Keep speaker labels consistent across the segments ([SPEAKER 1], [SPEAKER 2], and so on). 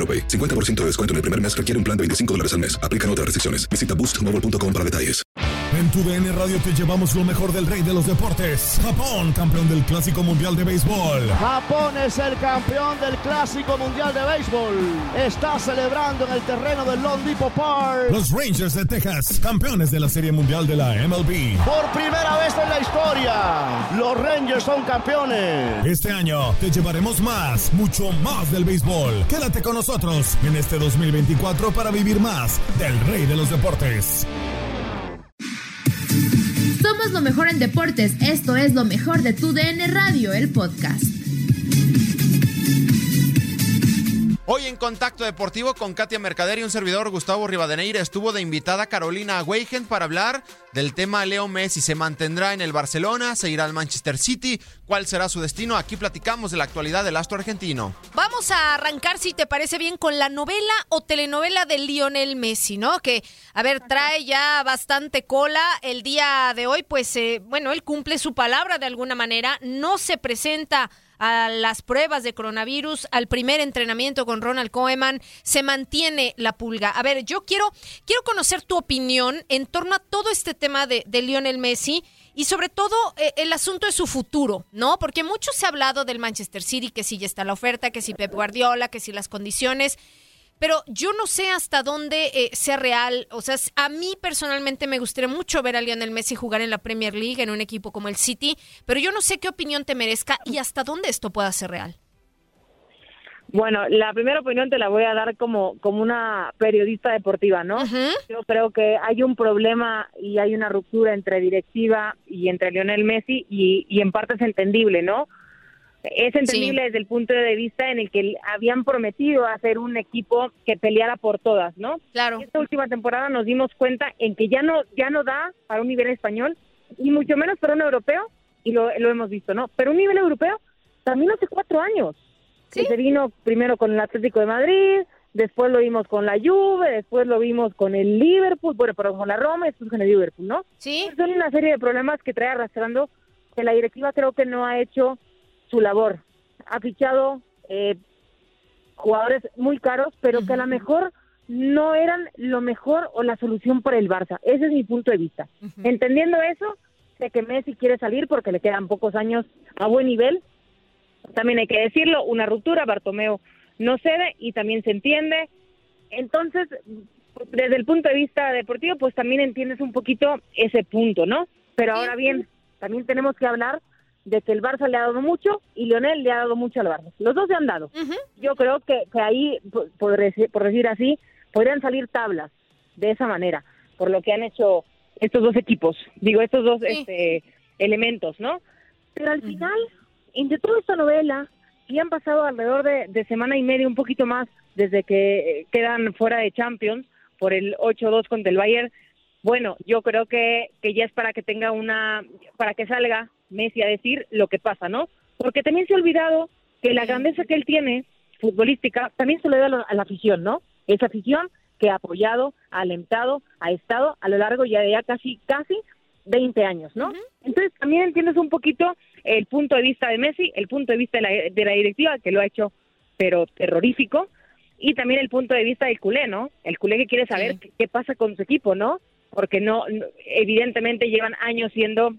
[SPEAKER 1] AroPay. 50% de descuento en el primer mes requiere un plan de 25 dólares al mes. Aplican otras restricciones. Visita boostmobile.com para detalles.
[SPEAKER 2] En tu DN Radio te llevamos lo mejor del rey de los deportes. Japón, campeón del Clásico Mundial de Béisbol.
[SPEAKER 3] Japón es el campeón del Clásico Mundial de Béisbol. Está celebrando en el terreno del Lone Depot Park.
[SPEAKER 2] Los Rangers de Texas, campeones de la Serie Mundial de la MLB.
[SPEAKER 3] Por primera vez en la historia, los Rangers son campeones.
[SPEAKER 2] Este año te llevaremos más, mucho más del béisbol. Quédate con nosotros en este 2024 para vivir más del rey de los deportes.
[SPEAKER 4] Somos lo mejor en deportes. Esto es lo mejor de tu DN Radio, el podcast.
[SPEAKER 5] Hoy en Contacto Deportivo con Katia Mercader y un servidor Gustavo Rivadeneira estuvo de invitada Carolina Weigen para hablar del tema Leo Messi. ¿Se mantendrá en el Barcelona? ¿Se irá al Manchester City? ¿Cuál será su destino? Aquí platicamos de la actualidad del astro argentino.
[SPEAKER 6] Vamos a arrancar, si te parece bien, con la novela o telenovela de Lionel Messi, ¿no? Que, a ver, trae ya bastante cola. El día de hoy, pues, eh, bueno, él cumple su palabra de alguna manera. No se presenta a las pruebas de coronavirus, al primer entrenamiento con Ronald Koeman, se mantiene la pulga. A ver, yo quiero, quiero conocer tu opinión en torno a todo este tema de, de Lionel Messi y sobre todo eh, el asunto de su futuro, ¿no? Porque mucho se ha hablado del Manchester City, que si ya está la oferta, que si Pep Guardiola, que si las condiciones pero yo no sé hasta dónde eh, sea real. O sea, a mí personalmente me gustaría mucho ver a Lionel Messi jugar en la Premier League, en un equipo como el City, pero yo no sé qué opinión te merezca y hasta dónde esto pueda ser real.
[SPEAKER 7] Bueno, la primera opinión te la voy a dar como, como una periodista deportiva, ¿no? Yo creo que hay un problema y hay una ruptura entre directiva y entre Lionel Messi y, y en parte es entendible, ¿no? Es entendible desde el punto de vista en el que habían prometido hacer un equipo que peleara por todas, ¿no?
[SPEAKER 6] Claro.
[SPEAKER 7] Esta última temporada nos dimos cuenta en que ya no ya no da para un nivel español y mucho menos para un europeo y lo, lo hemos visto, ¿no? Pero un nivel europeo también hace cuatro años.
[SPEAKER 6] ¿Sí?
[SPEAKER 7] se vino primero con el Atlético de Madrid, después lo vimos con la Juve, después lo vimos con el Liverpool, bueno, pero con la Roma y después con el Liverpool, ¿no?
[SPEAKER 6] Sí.
[SPEAKER 7] Son una serie de problemas que trae arrastrando que la directiva creo que no ha hecho su labor. Ha fichado eh, jugadores muy caros, pero que a lo mejor no eran lo mejor o la solución para el Barça. Ese es mi punto de vista. Entendiendo eso, sé que Messi quiere salir porque le quedan pocos años a buen nivel. También hay que decirlo, una ruptura, Bartomeo no cede y también se entiende. Entonces, desde el punto de vista deportivo, pues también entiendes un poquito ese punto, ¿no? Pero ahora bien, también tenemos que hablar de que el Barça le ha dado mucho y Lionel le ha dado mucho al Barça. Los dos se han dado. Yo creo que, que ahí, por, por decir, por decir así, podrían salir tablas de esa manera, por lo que han hecho estos dos equipos, digo, estos dos este, elementos, ¿no? Pero al final, entre toda esta novela, y han pasado alrededor de, de semana y media, un poquito más, desde que eh, quedan fuera de Champions por el 8-2 contra el Bayern, bueno, yo creo que, que ya es para que tenga una, para que salga Messi a decir lo que pasa, ¿no? Porque también se ha olvidado que la grandeza que él tiene, futbolística, también se le da a la, afición, ¿no? Esa afición que ha apoyado, ha alentado, ha estado a lo largo ya de ya casi, casi 20 años, ¿no? Entonces también entiendes un poquito el punto de vista de Messi, el punto de vista de la, de la directiva, que lo ha hecho, pero terrorífico, y también el punto de vista del culé, ¿no? El culé que quiere saber qué, qué pasa con su equipo, ¿no? Porque no, evidentemente llevan años siendo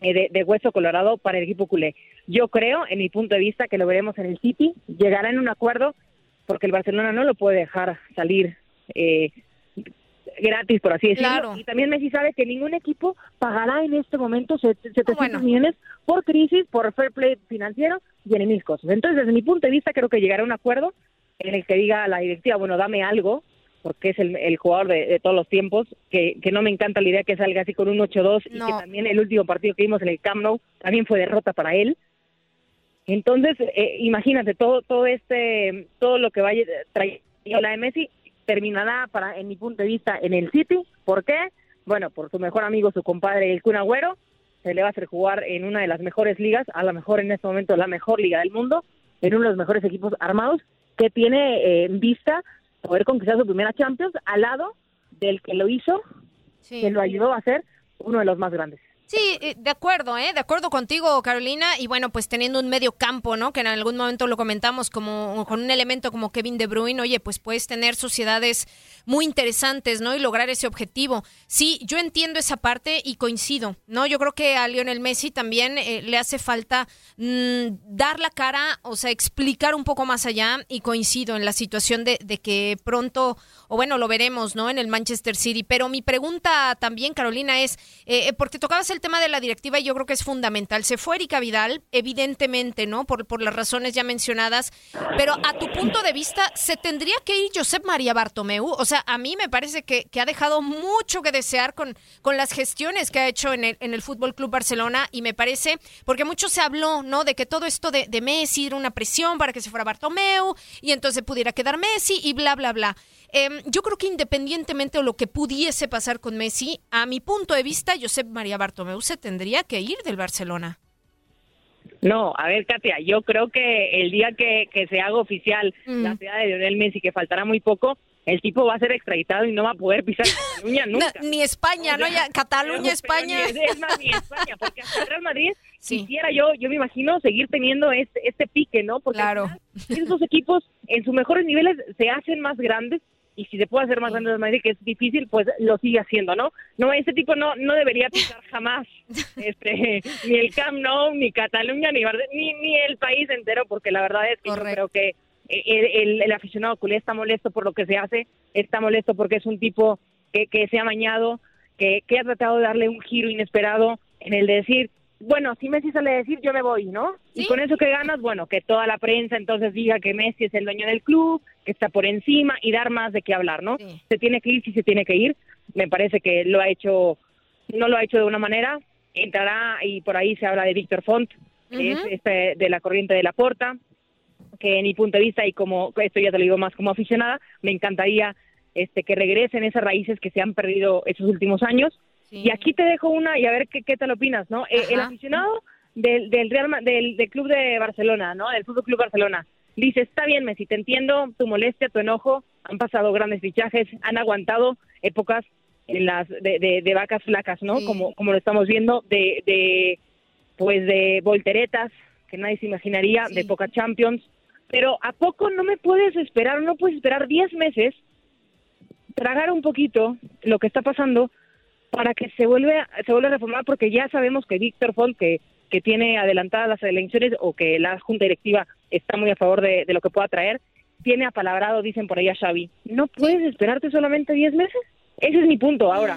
[SPEAKER 7] de, de hueso colorado para el equipo culé. Yo creo, en mi punto de vista, que lo veremos en el City, llegará en un acuerdo, porque el Barcelona no lo puede dejar salir eh, gratis, por así decirlo.
[SPEAKER 6] Claro.
[SPEAKER 7] Y también Messi sabe que ningún equipo pagará en este momento set- 700 millones por crisis, por fair play financiero y en mil cosas. Entonces, desde mi punto de vista, creo que llegará a un acuerdo en el que diga la directiva, bueno, dame algo, porque es el, el jugador de, de todos los tiempos, que, que no me encanta la idea que salga así con un 8-2 y que también el último partido que vimos en el Camp Nou también fue derrota para él. Entonces, eh, imagínate, todo todo este todo lo que vaya trayendo la de Messi terminará para en mi punto de vista en el City, ¿por qué? Bueno, por su mejor amigo, su compadre el Kun Agüero, se le va a hacer jugar en una de las mejores ligas, a lo mejor en este momento la mejor liga del mundo, en uno de los mejores equipos armados que tiene eh, en vista poder conquistar su primera Champions al lado del que lo hizo, que lo ayudó a ser uno de los más grandes.
[SPEAKER 6] Sí, eh, de acuerdo, ¿eh? De acuerdo contigo, Carolina. Y bueno, pues teniendo un medio campo, ¿no? Que en algún momento lo comentamos como con un elemento como Kevin De Bruyne, oye, pues puedes tener sociedades muy interesantes, ¿no? Y lograr ese objetivo. Sí, yo entiendo esa parte y coincido, ¿no? Yo creo que a Lionel Messi también eh, le hace falta mm, dar la cara, o sea, explicar un poco más allá y coincido en la situación de, que pronto, o bueno, lo veremos, ¿no? En el Manchester City. Pero mi pregunta también, Carolina, es, eh, eh, porque tocabas el tema de la directiva yo creo que es fundamental. Se fue Erika Vidal, evidentemente, ¿no? Por, por las razones ya mencionadas, pero a tu punto de vista, ¿se tendría que ir Josep María Bartomeu? O sea, a mí me parece que, que ha dejado mucho que desear con, con las gestiones que ha hecho en el, en el Fútbol Club Barcelona y me parece, porque mucho se habló, ¿no? De que todo esto de, de Messi era una presión para que se fuera Bartomeu y entonces pudiera quedar Messi y bla, bla, bla. Em, yo creo que independientemente de lo que pudiese pasar con Messi, a mi punto de vista, Josep María Bartomeu se tendría que ir del Barcelona.
[SPEAKER 7] No, a ver, Katia, yo creo que el día que, que se haga oficial la ciudad de Lionel Messi, que faltará muy poco, el tipo va a ser extraditado y no va a poder pisar Cataluña nunca.
[SPEAKER 6] ni España, ¿no? Ya, Cataluña, España.
[SPEAKER 7] ni- es más, ni España, porque hasta Real Madrid quisiera yo, yo me imagino seguir teniendo este, este pique, ¿no? Porque
[SPEAKER 6] Claro.
[SPEAKER 7] esos equipos en sus mejores niveles se hacen más grandes y si se puede hacer más grande el Madrid, que es difícil, pues lo sigue haciendo, ¿no? No, ese tipo no no debería pisar jamás este ni el Camp Nou, ni Cataluña, ni ni, ni el país entero, porque la verdad es que yo creo que el, el- el aficionado culé está molesto por lo que se hace, está molesto porque es un tipo que, que se ha mañado, que, que ha tratado de darle un giro inesperado en el de decir, bueno, si Messi sale a decir, yo me voy, ¿no? Y con eso que ganas, bueno, que toda la prensa entonces diga que Messi es el dueño del club, que está por encima y dar más de qué hablar, ¿no? Se tiene que ir si se tiene que ir. Me parece que lo ha hecho, no lo ha hecho de una manera. Entrará y por ahí se habla de Víctor Font, que es este, de la corriente de la Porta, que en mi punto de vista y como esto ya te lo digo más como aficionada, me encantaría este que regresen esas raíces que se han perdido esos últimos años. Y aquí te dejo una y a ver qué, qué tal opinas, ¿no? Eh, El aficionado del, del Real del, del club de Barcelona, ¿no? Del Fútbol Club Barcelona. Dice, está bien, Messi, te entiendo tu molestia, tu enojo, han pasado grandes fichajes, han aguantado épocas en las de, de, de vacas flacas, ¿no? Como, como lo estamos viendo, de, de pues de volteretas, que nadie se imaginaría, de poca Champions. Pero ¿a poco no me puedes esperar, no puedes esperar 10 meses, tragar un poquito lo que está pasando para que se vuelve a- se vuelva a reformar porque ya sabemos que Víctor Font que que tiene adelantadas las elecciones o que la junta directiva está muy a favor de, de lo que pueda traer tiene apalabrado dicen por ahí a Xavi. No puedes esperarte solamente 10 meses. Ese es mi punto ahora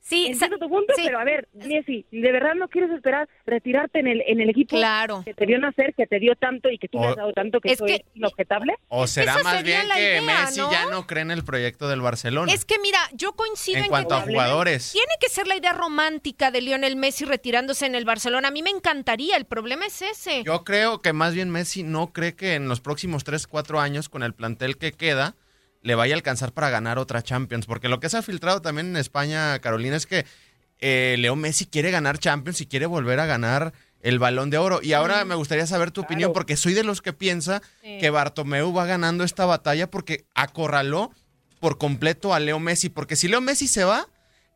[SPEAKER 6] Sí,
[SPEAKER 7] entiendo tu punto, pero a ver, Messi, ¿de verdad no quieres esperar retirarte en el, en el equipo
[SPEAKER 6] claro.
[SPEAKER 7] que te dio nacer, que te dio tanto y que tú
[SPEAKER 5] O-
[SPEAKER 7] le has dado tanto que
[SPEAKER 6] Es
[SPEAKER 7] eso
[SPEAKER 6] que-
[SPEAKER 7] es inobjetable?
[SPEAKER 5] O será más
[SPEAKER 6] sería
[SPEAKER 5] bien que
[SPEAKER 6] idea,
[SPEAKER 5] Messi
[SPEAKER 6] ¿no?
[SPEAKER 5] ya no cree en el proyecto del Barcelona.
[SPEAKER 6] Es que mira, yo coincido en,
[SPEAKER 5] en cuanto
[SPEAKER 6] que
[SPEAKER 5] a jugadores.
[SPEAKER 6] tiene que ser la idea romántica de Lionel Messi retirándose en el Barcelona. A mí me encantaría, el problema es ese.
[SPEAKER 5] Yo creo que más bien Messi no cree que en los próximos 3, 4 años, con el plantel que queda, le vaya a alcanzar para ganar otra Champions. Porque lo que se ha filtrado también en España, Carolina, es que eh, Leo Messi quiere ganar Champions y quiere volver a ganar el balón de oro. Y ahora me gustaría saber tu opinión, porque soy de los que piensa
[SPEAKER 6] Sí.
[SPEAKER 5] que Bartomeu va ganando esta batalla porque acorraló por completo a Leo Messi. Porque si Leo Messi se va,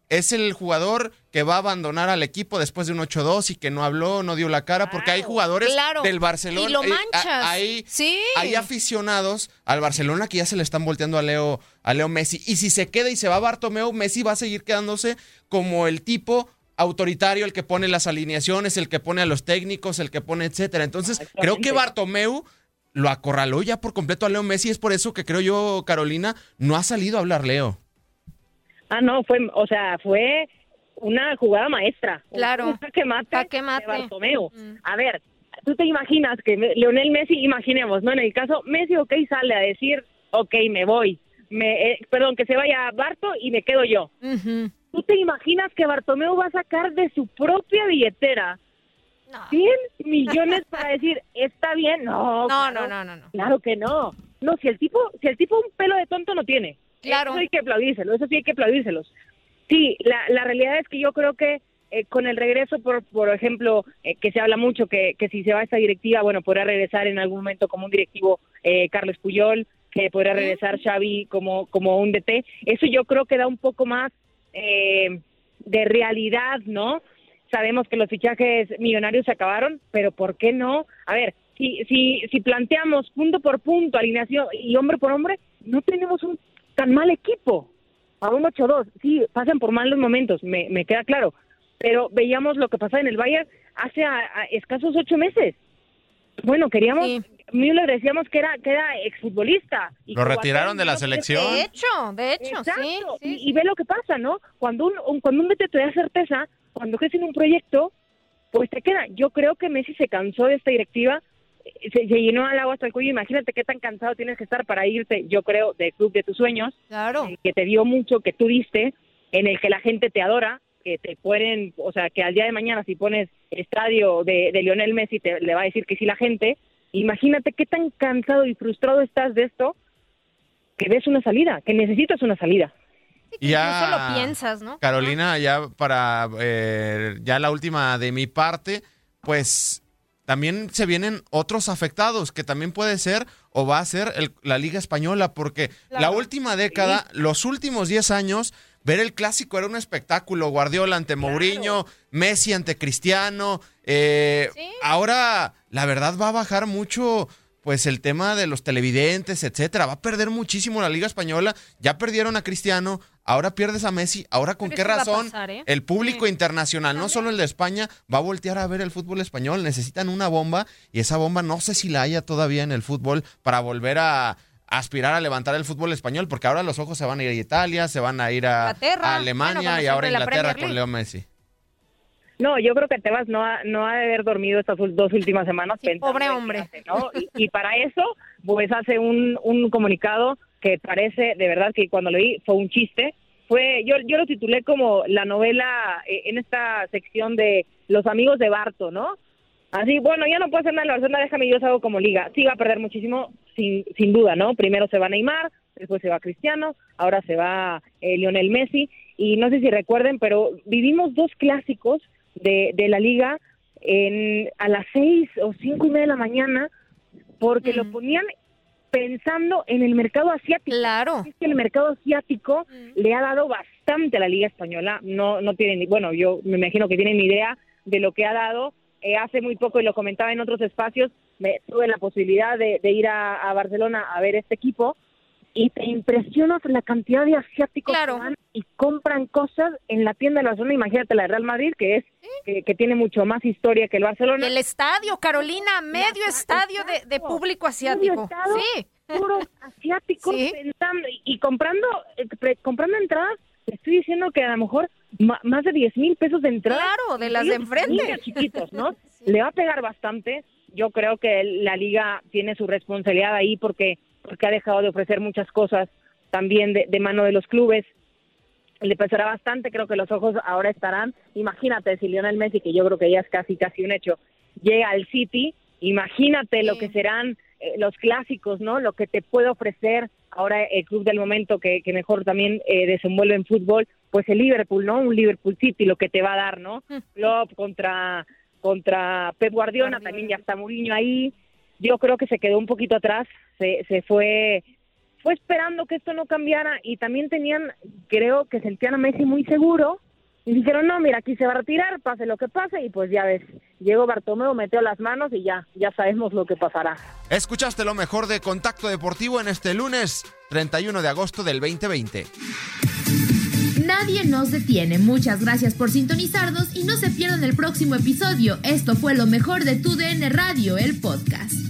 [SPEAKER 5] es el jugador que va a abandonar al equipo después de un 8-2 y que no habló, no dio la cara, porque hay jugadores
[SPEAKER 6] Claro.
[SPEAKER 5] del Barcelona.
[SPEAKER 6] Y lo
[SPEAKER 5] eh,
[SPEAKER 6] manchas.
[SPEAKER 5] Hay,
[SPEAKER 6] Sí.
[SPEAKER 5] hay aficionados al Barcelona que ya se le están volteando a Leo, a Leo Messi. Y si se queda y se va Bartomeu, Messi va a seguir quedándose como el tipo autoritario, el que pone las alineaciones, el que pone a los técnicos, el que pone etcétera. Entonces, creo que Bartomeu lo acorraló ya por completo a Leo Messi. Es por eso que creo yo, Carolina, no ha salido a hablar Leo.
[SPEAKER 7] Ah, no, fue, o sea, fue una jugada maestra.
[SPEAKER 6] Claro.
[SPEAKER 7] Jaque mate, de Bartomeu.
[SPEAKER 6] Mm.
[SPEAKER 7] A ver, tú te imaginas que Leonel Messi, imaginemos, ¿no? En el caso, Messi, ok, sale a decir, ok, me voy. Me, eh, perdón, que se vaya Barto y me quedo yo. ¿Tú te imaginas que Bartomeu va a sacar de su propia billetera
[SPEAKER 6] No.
[SPEAKER 7] 100 millones para decir, está bien? No,
[SPEAKER 6] No,
[SPEAKER 7] claro,
[SPEAKER 6] no, no, no, no.
[SPEAKER 7] Claro que no. No, si el tipo, si el tipo un pelo de tonto no tiene.
[SPEAKER 6] Claro.
[SPEAKER 7] Eso hay que aplaudírselo, eso sí hay que aplaudírselos. Sí, la, la realidad es que yo creo que eh, con el regreso, por, por ejemplo, eh, que se habla mucho que, que si se va esta directiva, bueno, podrá regresar en algún momento como un directivo eh, Carlos Puyol, que podrá regresar Xavi como, como un DT. Eso yo creo que da un poco más eh, de realidad, ¿no? Sabemos que los fichajes millonarios se acabaron, pero ¿por qué no? A ver, si, si, si planteamos punto por punto, alineación y hombre por hombre, no tenemos un tan mal equipo. A un 8-2, sí, pasan por malos momentos, me, me queda claro. Pero veíamos lo que pasaba en el Bayern hace a- a escasos ocho meses. Bueno, queríamos,
[SPEAKER 6] Sí.
[SPEAKER 7] Müller decíamos que era, que era exfutbolista. y
[SPEAKER 5] Lo retiraron de la selección.
[SPEAKER 6] De hecho, de hecho,
[SPEAKER 7] Exacto.
[SPEAKER 6] sí. sí,
[SPEAKER 7] y, y ve lo que pasa, ¿no? Cuando un, un- cuando un DT te da certeza, cuando crees en un proyecto, pues te queda. Yo creo que Messi se cansó de esta directiva, se, se llenó al agua hasta el cuello. Imagínate qué tan cansado tienes que estar para irte, yo creo, del club de tus sueños,
[SPEAKER 6] Claro.
[SPEAKER 7] eh, que te dio mucho, que tú diste, en el que la gente te adora, que te pueden, o sea, que al día de mañana si pones estadio de, de Lionel Messi te le va a decir que sí la gente. Imagínate qué tan cansado y frustrado estás de esto que ves una salida, que necesitas una salida.
[SPEAKER 6] Que
[SPEAKER 5] Ya-
[SPEAKER 6] Incluso lo piensas, ¿no?
[SPEAKER 5] Carolina, ya para eh, ya la última de mi parte, pues también se vienen otros afectados, que también puede ser o va a ser el- la Liga Española, porque la última década, los últimos 10 años, ver el clásico era un espectáculo. Guardiola ante Mourinho, Messi ante Cristiano. eh,
[SPEAKER 6] Sí.
[SPEAKER 5] Ahora, la verdad, va a bajar mucho. Pues el tema de los televidentes, etcétera, va a perder muchísimo la Liga Española. Ya perdieron a Cristiano, ahora pierdes a Messi. Ahora, ¿con qué
[SPEAKER 6] a
[SPEAKER 5] razón
[SPEAKER 6] pasar, ¿eh?
[SPEAKER 5] el público
[SPEAKER 6] Sí.
[SPEAKER 5] internacional, no solo el de España, va a voltear a ver el fútbol español. Necesitan una bomba y esa bomba no sé si la haya todavía en el fútbol para volver a aspirar a levantar el fútbol español, porque ahora los ojos se van a ir a Italia, se van a ir a, a Alemania
[SPEAKER 6] Bueno,
[SPEAKER 5] y ahora
[SPEAKER 6] la
[SPEAKER 5] Inglaterra con. Leo Messi.
[SPEAKER 7] No, yo creo que Tebas no ha, no ha de haber dormido estas dos últimas semanas.
[SPEAKER 6] Sí,
[SPEAKER 7] pensando
[SPEAKER 6] pobre hombre.
[SPEAKER 7] hace, ¿no? y, y para eso, pues hace un, un comunicado que parece, de verdad, que cuando lo vi fue un chiste. Fue, yo, yo lo titulé como la novela eh, en esta sección de Los amigos de Barto, ¿no? Así, bueno, ya no puedo hacer nada en la Barcelona, déjame yo hago como liga. Sí va a perder muchísimo, sin, sin duda, ¿no? Primero se va Neymar, después se va Cristiano, ahora se va eh, Lionel Messi. Y no sé si recuerden, pero vivimos dos clásicos de, de la liga en, a las seis o cinco y media de la mañana porque lo
[SPEAKER 6] Mm.
[SPEAKER 7] ponían pensando en el mercado asiático.
[SPEAKER 6] Claro.
[SPEAKER 7] Es que el mercado asiático
[SPEAKER 6] Mm.
[SPEAKER 7] le ha dado bastante a la Liga Española. No, no tienen, ni- bueno, yo me imagino que tienen idea de lo que ha dado. Eh, hace muy poco, y lo comentaba en otros espacios, me, tuve la posibilidad de, de ir a, a Barcelona a ver este equipo y te impresionas la cantidad de asiáticos
[SPEAKER 6] Claro.
[SPEAKER 7] que van y compran cosas en la tienda de la Barcelona. Imagínate la de Real Madrid, que es que, que tiene mucho más historia que el Barcelona.
[SPEAKER 6] El estadio, Carolina, medio estadio de, público asiático.
[SPEAKER 7] estado,
[SPEAKER 6] Sí.
[SPEAKER 7] puros asiáticos
[SPEAKER 6] Sí.
[SPEAKER 7] pensando y, y comprando eh, pre- comprando entradas te estoy diciendo que a lo mejor más de 10 mil pesos de entrada.
[SPEAKER 6] Claro, de las de enfrente.
[SPEAKER 7] chiquitos, ¿no? Le va a pegar bastante. Yo creo que la liga tiene su responsabilidad ahí porque, porque ha dejado de ofrecer muchas cosas también de, de mano de los clubes le pesará bastante, creo que los ojos ahora estarán, imagínate si Lionel Messi, que yo creo que ya es casi casi un hecho, llega al City, imagínate lo que serán eh, los clásicos, ¿no? Lo que te puede ofrecer ahora el club del momento que, que mejor también eh, desenvuelve en fútbol, pues el Liverpool, ¿no? Un Liverpool City, lo que te va a dar, ¿no? Klopp contra contra Pep Guardiola, también ya está Mourinho ahí. Yo creo que se quedó un poquito atrás, se, se fue fue esperando que esto no cambiara y también tenían, creo que sentían a Messi muy seguro y dijeron, no, mira, aquí se va a retirar, pase lo que pase y pues ya ves, llegó Bartomeu, metió las manos y ya, ya sabemos lo que pasará.
[SPEAKER 5] Escuchaste lo mejor de Contacto Deportivo en este lunes 31 de agosto del 2020.
[SPEAKER 4] Nadie nos detiene. Muchas gracias por sintonizarnos y no se pierdan el próximo episodio. Esto fue lo mejor de Tu DN Radio, el podcast.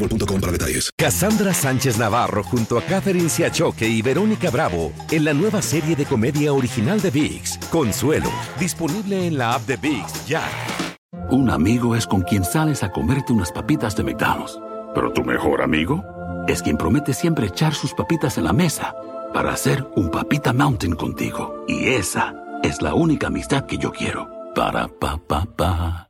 [SPEAKER 1] boostmobile para detalles.
[SPEAKER 8] Cassandra Sánchez Navarro junto a Catherine Siachoque y Verónica Bravo en la nueva serie de comedia original de VIX, Consuelo, disponible en la app de VIX ya.
[SPEAKER 9] Un amigo es con quien sales a comerte unas papitas de McDonald's. Pero tu mejor amigo es quien promete siempre echar sus papitas en la mesa para hacer un papita mountain contigo. Y esa es la única amistad que yo quiero. Para pa pa pa.